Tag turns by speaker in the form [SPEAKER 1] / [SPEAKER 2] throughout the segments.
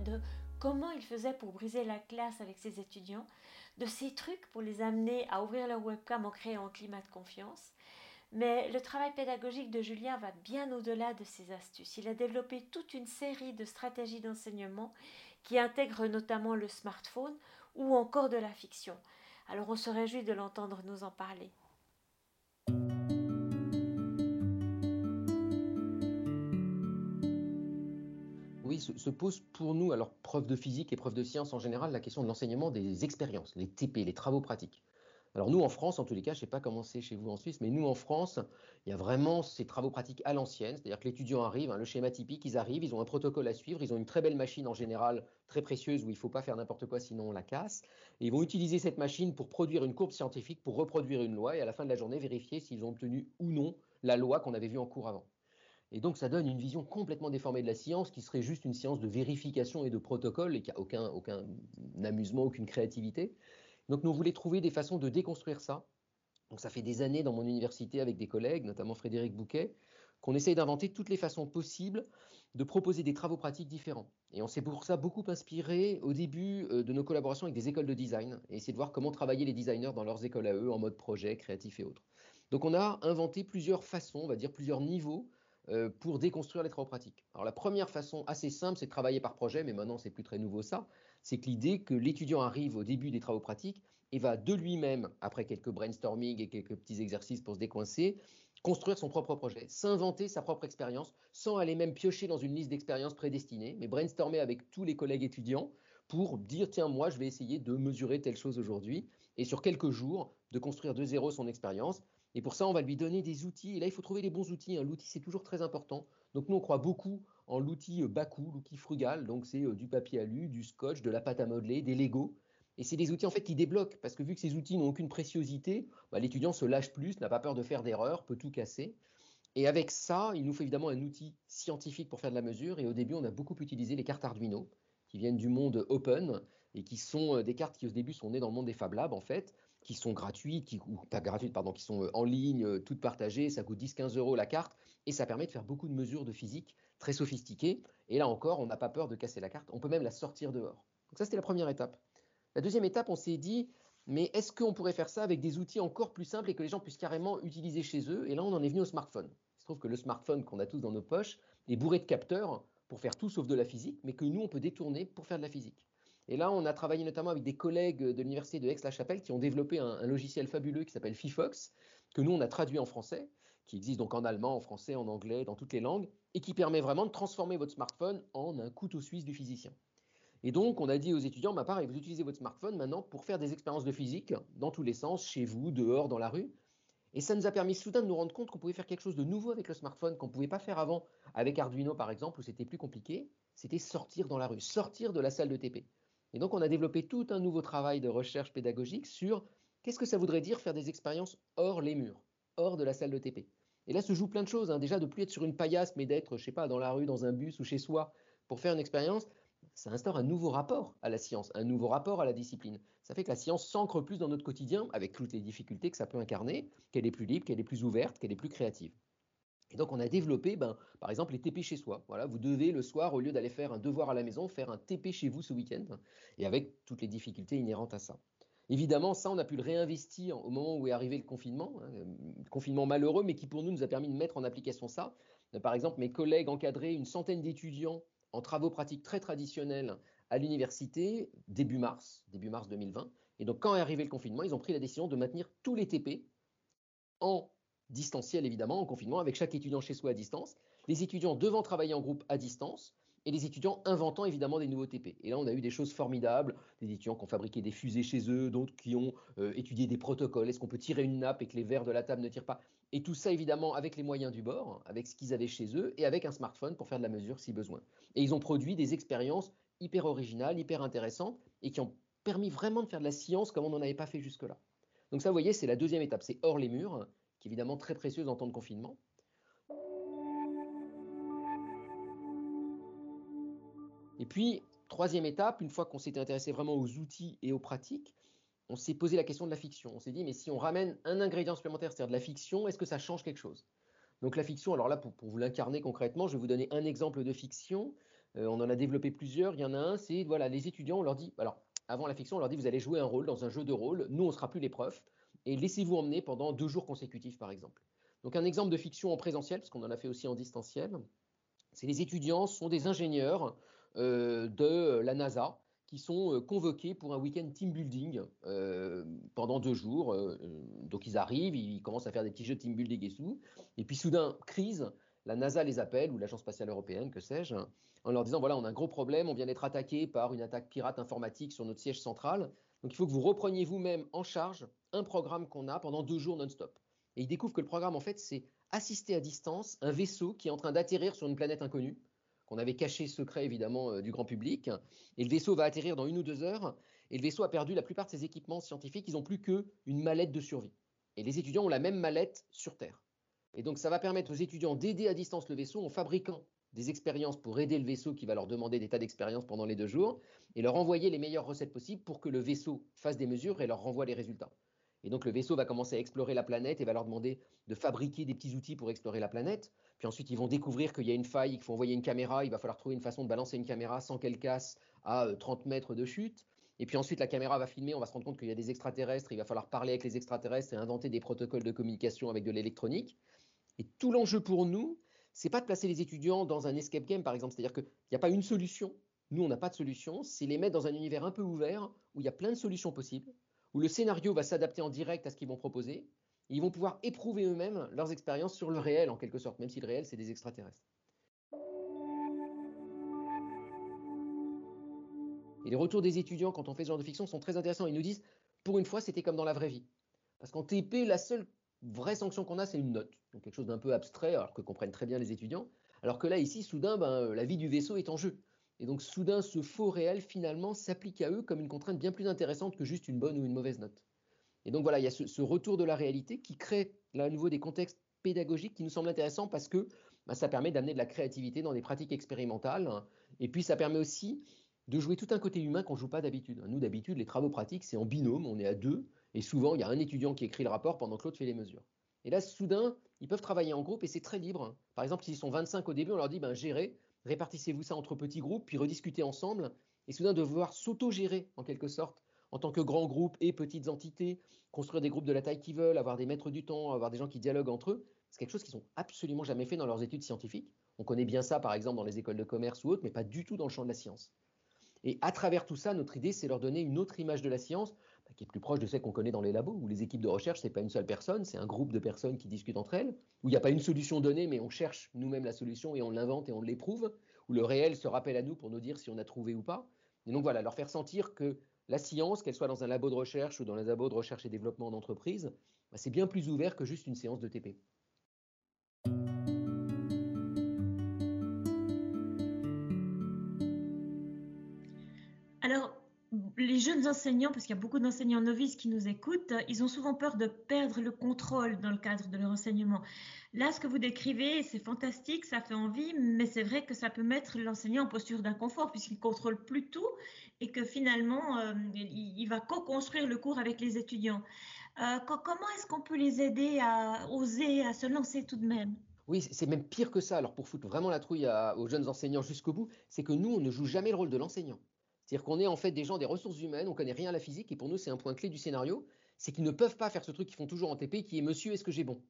[SPEAKER 1] de comment il faisait pour briser la classe avec ses étudiants, de ses trucs pour les amener à ouvrir leur webcam en créant un climat de confiance. Mais le travail pédagogique de Julien va bien au-delà de ces astuces. Il a développé toute une série de stratégies d'enseignement qui intègrent notamment le smartphone ou encore de la fiction. Alors on se réjouit de l'entendre nous en parler.
[SPEAKER 2] Se, pose pour nous, alors preuve de physique et preuve de science en général, la question de l'enseignement des expériences, les TP, les travaux pratiques. Alors nous en France, en tous les cas, je ne sais pas comment c'est chez vous en Suisse, mais nous en France, il y a vraiment ces travaux pratiques à l'ancienne, c'est-à-dire que l'étudiant arrive, hein, le schéma typique, ils arrivent, ils ont un protocole à suivre, ils ont une très belle machine en général, très précieuse, où il ne faut pas faire n'importe quoi sinon on la casse, et ils vont utiliser cette machine pour produire une courbe scientifique, pour reproduire une loi, et à la fin de la journée vérifier s'ils ont obtenu ou non la loi qu'on avait vue en cours avant. Et donc, ça donne une vision complètement déformée de la science qui serait juste une science de vérification et de protocole et qui n'a aucun, aucun amusement, aucune créativité. Donc, nous voulons trouver des façons de déconstruire ça. Donc, ça fait des années dans mon université avec des collègues, notamment Frédéric Bouquet, qu'on essaye d'inventer toutes les façons possibles de proposer des travaux pratiques différents. Et on s'est pour ça beaucoup inspiré au début euh, de nos collaborations avec des écoles de design et essayer de voir comment travailler les designers dans leurs écoles à eux en mode projet, créatif et autres. Donc on a inventé plusieurs façons, on va dire plusieurs niveaux pour déconstruire les travaux pratiques. Alors la première façon assez simple, c'est de travailler par projet, mais maintenant c'est plus très nouveau ça, c'est que l'idée que l'étudiant arrive au début des travaux pratiques et va de lui-même, après quelques brainstorming et quelques petits exercices pour se décoincer, construire son propre projet, s'inventer sa propre expérience, sans aller même piocher dans une liste d'expériences prédestinées, mais brainstormer avec tous les collègues étudiants pour dire tiens moi je vais essayer de mesurer telle chose aujourd'hui et sur quelques jours de construire de zéro son expérience et pour ça, on va lui donner des outils. Et là, il faut trouver les bons outils. Hein. L'outil, c'est toujours très important. Donc, nous, on croit beaucoup en l'outil euh, Baku, l'outil frugal. Donc, c'est euh, du papier alu, du scotch, de la pâte à modeler, des Lego. Et c'est des outils en fait qui débloquent parce que vu que ces outils n'ont aucune préciosité, bah, l'étudiant se lâche plus, n'a pas peur de faire d'erreurs, peut tout casser. Et avec ça, il nous fait évidemment un outil scientifique pour faire de la mesure. Et au début, on a beaucoup utilisé les cartes Arduino qui viennent du monde open et qui sont euh, des cartes qui au début sont nées dans le monde des Fab Labs en fait, qui sont gratuites, qui, ou pas gratuites, pardon, qui sont euh, en ligne, euh, toutes partagées, ça coûte 10-15 euros la carte, et ça permet de faire beaucoup de mesures de physique très sophistiquées. Et là encore, on n'a pas peur de casser la carte, on peut même la sortir dehors. Donc ça, c'était la première étape. La deuxième étape, on s'est dit, mais est-ce qu'on pourrait faire ça avec des outils encore plus simples et que les gens puissent carrément utiliser chez eux? Et là, on en est venu au smartphone. Il se trouve que le smartphone qu'on a tous dans nos poches est bourré de capteurs pour faire tout sauf de la physique, mais que nous, on peut détourner pour faire de la physique. Et là, on a travaillé notamment avec des collègues de l'université de Aix-la-Chapelle qui ont développé un, logiciel fabuleux qui s'appelle FIFOX, que nous, on a traduit en français, qui existe donc en allemand, en français, en anglais, dans toutes les langues, et qui permet vraiment de transformer votre smartphone en un couteau suisse du physicien. Et donc, on a dit aux étudiants, bah, pareil, vous utilisez votre smartphone maintenant pour faire des expériences de physique dans tous les sens, chez vous, dehors, dans la rue. Et ça nous a permis soudain de nous rendre compte qu'on pouvait faire quelque chose de nouveau avec le smartphone qu'on ne pouvait pas faire avant avec Arduino par exemple, où c'était plus compliqué. C'était sortir dans la rue, sortir de la salle de TP. Et donc on a développé tout un nouveau travail de recherche pédagogique sur qu'est-ce que ça voudrait dire faire des expériences hors les murs, hors de la salle de TP. Et là se joue plein de choses. Hein. Déjà de plus être sur une paillasse, mais d'être, je sais pas, dans la rue, dans un bus ou chez soi pour faire une expérience ça instaure un nouveau rapport à la science, un nouveau rapport à la discipline. Ça fait que la science s'ancre plus dans notre quotidien, avec toutes les difficultés que ça peut incarner, qu'elle est plus libre, qu'elle est plus ouverte, qu'elle est plus créative. Et donc on a développé, ben, par exemple, les TP chez soi. Voilà, vous devez le soir, au lieu d'aller faire un devoir à la maison, faire un TP chez vous ce week-end, et avec toutes les difficultés inhérentes à ça. Évidemment, ça, on a pu le réinvestir au moment où est arrivé le confinement, hein, confinement malheureux, mais qui pour nous nous a permis de mettre en application ça. Par exemple, mes collègues encadraient une centaine d'étudiants en travaux pratiques très traditionnels à l'université début mars, début mars 2020. Et donc, quand est arrivé le confinement, ils ont pris la décision de maintenir tous les TP en distanciel, évidemment, en confinement, avec chaque étudiant chez soi à distance. Les étudiants devant travailler en groupe à distance et les étudiants inventant évidemment des nouveaux TP. Et là, on a eu des choses formidables, des étudiants qui ont fabriqué des fusées chez eux, d'autres qui ont euh, étudié des protocoles. Est-ce qu'on peut tirer une nappe et que les verres de la table ne tirent pas? Et tout ça, évidemment, avec les moyens du bord, avec ce qu'ils avaient chez eux et avec un smartphone pour faire de la mesure si besoin. Et ils ont produit des expériences hyper originales, hyper intéressantes et qui ont permis vraiment de faire de la science comme on n'en avait pas fait jusque-là. Donc ça, vous voyez, c'est la deuxième étape, c'est hors les murs, qui est évidemment très précieuse en temps de confinement. Et puis, troisième étape, une fois qu'on s'était intéressé vraiment aux outils et aux pratiques, on s'est posé la question de la fiction. On s'est dit, mais si on ramène un ingrédient supplémentaire, c'est-à-dire de la fiction, est-ce que ça change quelque chose? Donc la fiction, alors là, pour, vous l'incarner concrètement, je vais vous donner un exemple de fiction. Euh, on en a développé plusieurs. Il y en a un, c'est voilà, les étudiants, on leur dit, alors avant la fiction, on leur dit, vous allez jouer un rôle dans un jeu de rôle. Nous, on sera plus les profs et laissez-vous emmener pendant deux jours consécutifs, par exemple. Donc un exemple de fiction en présentiel, parce qu'on en a fait aussi en distanciel, c'est les étudiants sont des ingénieurs euh, de la NASA qui sont euh, convoqués pour un week-end team building euh, pendant deux jours. donc ils arrivent, ils commencent à faire des petits jeux de team building et tout. Et puis soudain, crise, la NASA les appelle, ou l'Agence spatiale européenne, que sais-je, en leur disant, voilà, on a un gros problème, on vient d'être attaqué par une attaque pirate informatique sur notre siège central. Donc il faut que vous repreniez vous-même en charge un programme qu'on a pendant deux jours non-stop. Et ils découvrent que le programme, en fait, c'est assister à distance un vaisseau qui est en train d'atterrir sur une planète inconnue, qu'on avait caché secret évidemment euh, du grand public. Et le vaisseau va atterrir dans une ou deux heures. Et le vaisseau a perdu la plupart de ses équipements scientifiques. Ils n'ont plus qu'une mallette de survie. Et les étudiants ont la même mallette sur Terre. Et donc ça va permettre aux étudiants d'aider à distance le vaisseau en fabriquant des expériences pour aider le vaisseau qui va leur demander des tas d'expériences pendant les deux jours et leur envoyer les meilleures recettes possibles pour que le vaisseau fasse des mesures et leur renvoie les résultats. Et donc le vaisseau va commencer à explorer la planète et va leur demander de fabriquer des petits outils pour explorer la planète. Puis ensuite, ils vont découvrir qu'il y a une faille, qu'il faut envoyer une caméra. Il va falloir trouver une façon de balancer une caméra sans qu'elle casse à 30 euh, mètres de chute. Et puis ensuite, la caméra va filmer, on va se rendre compte qu'il y a des extraterrestres, il va falloir parler avec les extraterrestres et inventer des protocoles de communication avec de l'électronique. Et tout l'enjeu pour nous, c'est pas de placer les étudiants dans un escape game, par exemple. C'est-à-dire qu'il n'y a pas une solution. Nous, on n'a pas de solution. C'est les mettre dans un univers un peu ouvert où il y a plein de solutions possibles où le scénario va s'adapter en direct à ce qu'ils vont proposer. Ils vont pouvoir éprouver eux-mêmes leurs expériences sur le réel, en quelque sorte, même si le réel, c'est des extraterrestres. Et les retours des étudiants, quand on fait ce genre de fiction, sont très intéressants. Ils nous disent, pour une fois, c'était comme dans la vraie vie. Parce qu'en TP, la seule vraie sanction qu'on a, c'est une note. Donc quelque chose d'un peu abstrait, alors que comprennent très bien les étudiants. Alors que là, ici, soudain, ben, la vie du vaisseau est en jeu. Et donc soudain, ce faux réel, finalement, s'applique à eux comme une contrainte bien plus intéressante que juste une bonne ou une mauvaise note. Et donc voilà, il y a ce, retour de la réalité qui crée là à nouveau des contextes pédagogiques qui nous semblent intéressants parce que bah, ça permet d'amener de la créativité dans des pratiques expérimentales. Et puis ça permet aussi de jouer tout un côté humain qu'on ne joue pas d'habitude. Nous, d'habitude, les travaux pratiques, c'est en binôme, on est à deux, et souvent, il y a un étudiant qui écrit le rapport pendant que l'autre fait les mesures. Et là, soudain, ils peuvent travailler en groupe et c'est très libre. Par exemple, s'ils sont 25 au début, on leur dit, ben, gérez, répartissez-vous ça entre petits groupes, puis rediscutez ensemble, et soudain devoir s'auto-gérer en quelque sorte en tant que grand groupe et petites entités, construire des groupes de la taille qu'ils veulent, avoir des maîtres du temps, avoir des gens qui dialoguent entre eux, c'est quelque chose qu'ils n'ont absolument jamais fait dans leurs études scientifiques. On connaît bien ça par exemple dans les écoles de commerce ou autres, mais pas du tout dans le champ de la science. Et à travers tout ça, notre idée, c'est leur donner une autre image de la science qui est plus proche de celle qu'on connaît dans les labos, où les équipes de recherche, ce n'est pas une seule personne, c'est un groupe de personnes qui discutent entre elles, où il n'y a pas une solution donnée, mais on cherche nous-mêmes la solution et on l'invente et on l'éprouve, où le réel se rappelle à nous pour nous dire si on a trouvé ou pas. Et donc voilà, leur faire sentir que la science, qu'elle soit dans un labo de recherche ou dans les labos de recherche et développement d'entreprise, bah, c'est bien plus ouvert que juste une séance de TP.
[SPEAKER 1] Jeunes enseignants, parce qu'il y a beaucoup d'enseignants novices qui nous écoutent, ils ont souvent peur de perdre le contrôle dans le cadre de leur enseignement. Là, ce que vous décrivez, c'est fantastique, ça fait envie, mais c'est vrai que ça peut mettre l'enseignant en posture d'inconfort puisqu'il contrôle plus tout et que finalement, euh, il, va co-construire le cours avec les étudiants. Euh, comment est-ce qu'on peut les aider à oser, à se lancer tout de même?
[SPEAKER 2] Oui, c'est même pire que ça. Alors pour foutre vraiment la trouille aux jeunes enseignants jusqu'au bout, c'est que nous, on ne joue jamais le rôle de l'enseignant. C'est-à-dire qu'on est en fait des gens des ressources humaines, on connaît rien à la physique, et pour nous, c'est un point clé du scénario, c'est qu'ils ne peuvent pas faire ce truc qu'ils font toujours en TP, qui est Monsieur, est-ce que j'ai bon?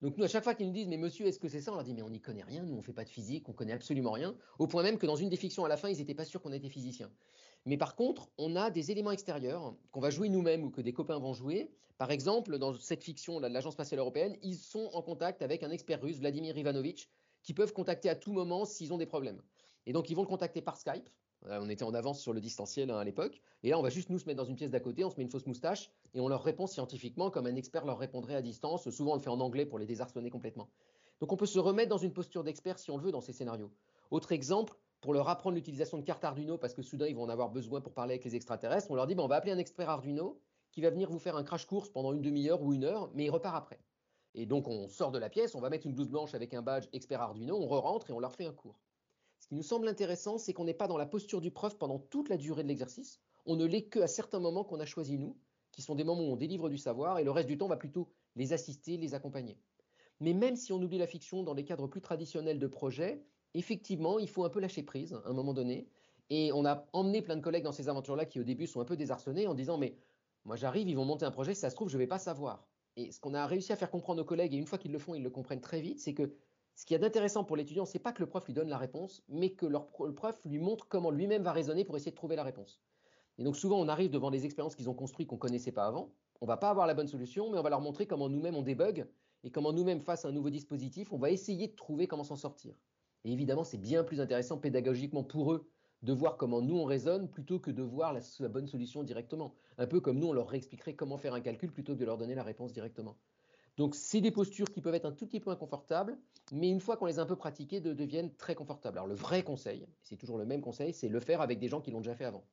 [SPEAKER 2] Donc nous, à chaque fois qu'ils nous disent, mais Monsieur, est-ce que c'est ça? On leur dit, mais on n'y connaît rien, nous, on ne fait pas de physique, on connaît absolument rien, au point même que dans une des fictions à la fin, ils n'étaient pas sûrs qu'on était physicien. Mais par contre, on a des éléments extérieurs qu'on va jouer nous-mêmes ou que des copains vont jouer. Par exemple, dans cette fiction de l'Agence spatiale européenne, ils sont en contact avec un expert russe, Vladimir Ivanovitch, qui peuvent contacter à tout moment s'ils ont des problèmes. Et donc, ils vont le contacter par Skype. Euh, on était en avance sur le distanciel hein, à l'époque. Et là, on va juste nous se mettre dans une pièce d'à côté, on se met une fausse moustache et on leur répond scientifiquement comme un expert leur répondrait à distance. Souvent, on le fait en anglais pour les désarçonner complètement. Donc, on peut se remettre dans une posture d'expert si on le veut dans ces scénarios. Autre exemple, pour leur apprendre l'utilisation de cartes Arduino, parce que soudain, ils vont en avoir besoin pour parler avec les extraterrestres, on leur dit, on va appeler un expert Arduino qui va venir vous faire un crash course pendant une demi-heure ou une heure, mais il repart après. Et donc, on sort de la pièce, on va mettre une blouse blanche avec un badge expert Arduino, on re-rentre et on leur fait un cours. Ce qui nous semble intéressant, c'est qu'on n'est pas dans la posture du prof pendant toute la durée de l'exercice. On ne l'est qu'à certains moments qu'on a choisis nous, qui sont des moments où on délivre du savoir, et le reste du temps, on va plutôt les assister, les accompagner. Mais même si on oublie la fiction dans les cadres plus traditionnels de projet, effectivement, il faut un peu lâcher prise à un moment donné. Et on a emmené plein de collègues dans ces aventures-là qui au début sont un peu désarçonnés en disant mais moi j'arrive, ils vont monter un projet, si ça se trouve je ne vais pas savoir. Et ce qu'on a réussi à faire comprendre aux collègues, et une fois qu'ils le font, ils le comprennent très vite, c'est que ce qui est d'intéressant pour l'étudiant, c'est pas que le prof lui donne la réponse, mais que le prof lui montre comment lui-même va raisonner pour essayer de trouver la réponse. Et donc souvent, on arrive devant des expériences qu'ils ont construites qu'on connaissait pas avant. On va pas avoir la bonne solution, mais on va leur montrer comment nous-mêmes on débug et comment nous-mêmes, face à un nouveau dispositif, on va essayer de trouver comment s'en sortir. Et évidemment, c'est bien plus intéressant pédagogiquement pour eux de voir comment nous on raisonne plutôt que de voir la, la, bonne solution directement. Un peu comme nous, on leur réexpliquerait comment faire un calcul plutôt que de leur donner la réponse directement. Donc, c'est des postures qui peuvent être un tout petit peu inconfortables, mais une fois qu'on les a un peu pratiquées, de, deviennent très confortables. Alors, le vrai conseil, c'est toujours le même conseil, c'est le faire avec des gens qui l'ont déjà fait avant.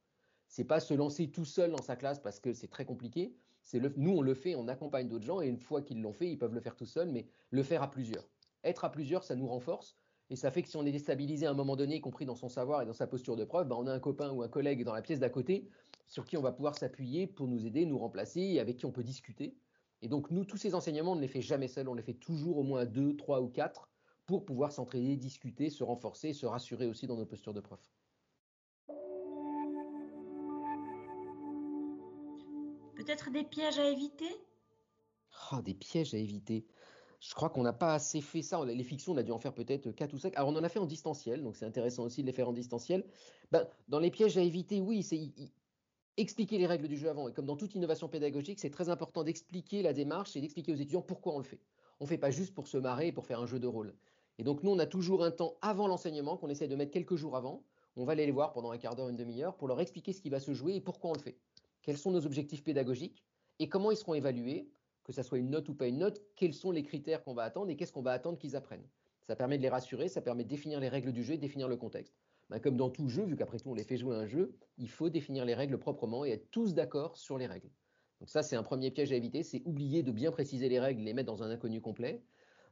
[SPEAKER 2] C'est pas se lancer tout seul dans sa classe parce que c'est très compliqué. C'est nous, on le fait, on accompagne d'autres gens, et une fois qu'ils l'ont fait, ils peuvent le faire tout seul, mais le faire à plusieurs. Être à plusieurs, ça nous renforce. Et ça fait que si on est déstabilisé à un moment donné, y compris dans son savoir et dans sa posture de preuve, ben on a un copain ou un collègue dans la pièce d'à côté sur qui on va pouvoir s'appuyer pour nous aider, nous remplacer et avec qui on peut discuter. Et donc, nous, tous ces enseignements, on ne les fait jamais seuls, on les fait toujours au moins deux, trois ou quatre pour pouvoir s'entraider, discuter, se renforcer se rassurer aussi dans nos postures de prof.
[SPEAKER 1] Peut-être des pièges à éviter?
[SPEAKER 2] Ah, des pièges à éviter. Je crois qu'on n'a pas assez fait ça. Les fictions, on a dû en faire peut-être quatre ou cinq. Alors, on en a fait en distanciel, donc c'est intéressant aussi de les faire en distanciel. Ben, dans les pièges à éviter, oui, c'est expliquer les règles du jeu avant. Et comme dans toute innovation pédagogique, c'est très important d'expliquer la démarche et d'expliquer aux étudiants pourquoi on le fait. On ne fait pas juste pour se marrer et pour faire un jeu de rôle. Et donc, nous, on a toujours un temps avant l'enseignement qu'on essaie de mettre quelques jours avant. On va aller les voir pendant un quart d'heure, une demi-heure pour leur expliquer ce qui va se jouer et pourquoi on le fait. Quels sont nos objectifs pédagogiques et comment ils seront évalués, que ce soit une note ou pas une note, quels sont les critères qu'on va attendre et qu'est-ce qu'on va attendre qu'ils apprennent. Ça permet de les rassurer, ça permet de définir les règles du jeu et de définir le contexte. Ben, comme dans tout jeu, vu qu'après tout on les fait jouer un jeu, il faut définir les règles proprement et être tous d'accord sur les règles. Donc ça, c'est un premier piège à éviter, c'est oublier de bien préciser les règles, les mettre dans un inconnu complet.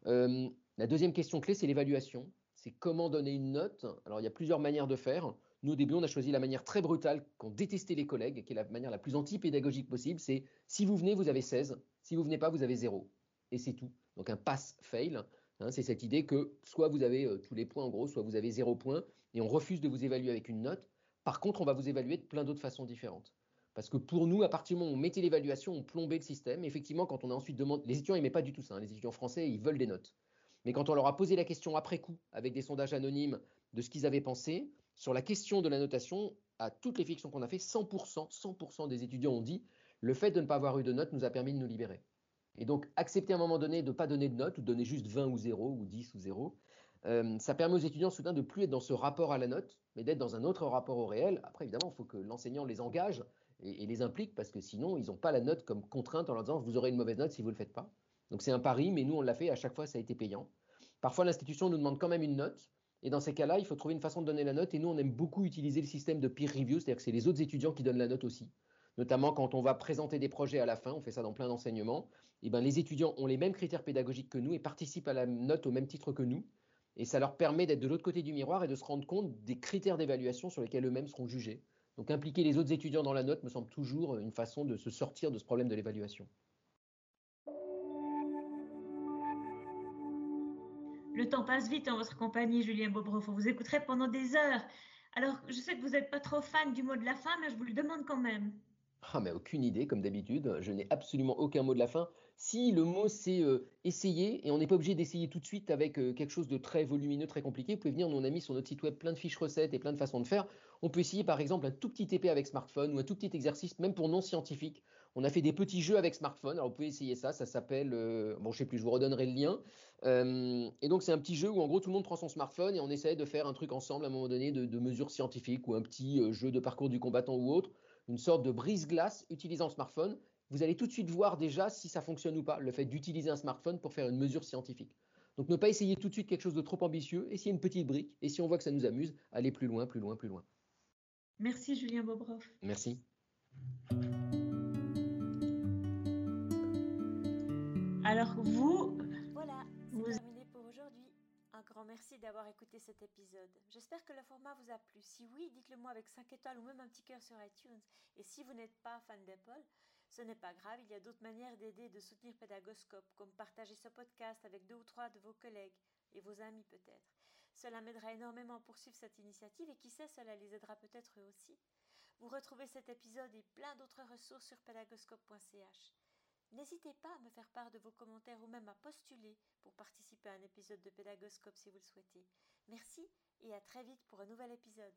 [SPEAKER 2] Euh, la deuxième question clé, c'est l'évaluation. C'est comment donner une note. Alors il y a plusieurs manières de faire. Nous, au début, on a choisi la manière très brutale qu'on détestait les collègues, qui est la manière la plus anti-pédagogique possible. C'est si vous venez, vous avez 16. Si vous venez pas, vous avez 0. Et c'est tout. Donc un pass-fail. Hein, c'est cette idée que soit vous avez euh, tous les points en gros, soit vous avez zéro point, et on refuse de vous évaluer avec une note. Par contre, on va vous évaluer de plein d'autres façons différentes. Parce que pour nous, à partir du moment où on mettait l'évaluation, on plombait le système. Effectivement, quand on a ensuite demandé, les étudiants n'aimaient pas du tout ça. Hein. les étudiants français, ils veulent des notes. Mais quand on leur a posé la question après coup, avec des sondages anonymes de ce qu'ils avaient pensé, sur la question de la notation, à toutes les fictions qu'on a fait, 100%, 100% des étudiants ont dit le fait de ne pas avoir eu de notes nous a permis de nous libérer. Et donc, accepter à un moment donné de ne pas donner de notes, ou donner juste 20 ou 0, ou 10 ou 0, euh, ça permet aux étudiants soudain de plus être dans ce rapport à la note, mais d'être dans un autre rapport au réel. Après, évidemment, il faut que l'enseignant les engage et, les implique, parce que sinon, ils n'ont pas la note comme contrainte en leur disant vous aurez une mauvaise note si vous ne le faites pas. Donc, c'est un pari, mais nous, on l'a fait, à chaque fois, ça a été payant. Parfois, l'institution nous demande quand même une note, et dans ces cas-là, il faut trouver une façon de donner la note, et nous, on aime beaucoup utiliser le système de peer review, c'est-à-dire que c'est les autres étudiants qui donnent la note aussi notamment quand on va présenter des projets à la fin, on fait ça dans plein d'enseignements, et eh ben les étudiants ont les mêmes critères pédagogiques que nous et participent à la note au même titre que nous. Et ça leur permet d'être de l'autre côté du miroir et de se rendre compte des critères d'évaluation sur lesquels eux-mêmes seront jugés. Donc impliquer les autres étudiants dans la note me semble toujours une façon de se sortir de ce problème de l'évaluation.
[SPEAKER 1] Le temps passe vite en votre compagnie, Julien Bobroff. On vous écouterait pendant des heures. Alors, je sais que vous n'êtes pas trop fan du mot de la fin, mais je vous le demande quand même.
[SPEAKER 2] Ah, mais aucune idée, comme d'habitude. Je n'ai absolument aucun mot de la fin. Si le mot c'est euh, essayer, et on n'est pas obligé d'essayer tout de suite avec euh, quelque chose de très volumineux, très compliqué, vous pouvez venir, nous on a mis sur notre site web plein de fiches recettes et plein de façons de faire. On peut essayer par exemple un tout petit TP avec smartphone ou un tout petit exercice, même pour non scientifiques. On a fait des petits jeux avec smartphone, alors vous pouvez essayer ça, ça s'appelle, euh, bon je sais plus, je vous redonnerai le lien. et donc c'est un petit jeu où en gros tout le monde prend son smartphone et on essaie de faire un truc ensemble à un moment donné de, de mesures scientifiques ou un petit jeu de parcours du combattant ou autre une sorte de brise-glace utilisant le smartphone, vous allez tout de suite voir déjà si ça fonctionne ou pas, le fait d'utiliser un smartphone pour faire une mesure scientifique. Donc ne pas essayer tout de suite quelque chose de trop ambitieux, essayer une petite brique, et si on voit que ça nous amuse, aller plus loin, plus loin, plus loin.
[SPEAKER 1] Merci Julien Bobroff.
[SPEAKER 2] Merci.
[SPEAKER 1] Alors vous... Voilà, c'est terminé pour aujourd'hui. Un grand merci d'avoir écouté cet épisode. J'espère que le format vous a plu. Si oui, dites-le moi avec 5 étoiles ou même un petit cœur sur iTunes. Et si vous n'êtes pas fan d'Apple, Ce n'est pas grave, il y a d'autres manières d'aider et de soutenir Pédagoscope, comme partager ce podcast avec deux ou trois de vos collègues et vos amis peut-être. Cela m'aidera énormément à poursuivre cette initiative et qui sait, cela les aidera peut-être eux aussi. Vous retrouvez cet épisode et plein d'autres ressources sur pédagoscope.ch. N'hésitez pas à me faire part de vos commentaires ou même à postuler pour participer à un épisode de Pédagoscope si vous le souhaitez. Merci et à très vite pour un nouvel épisode.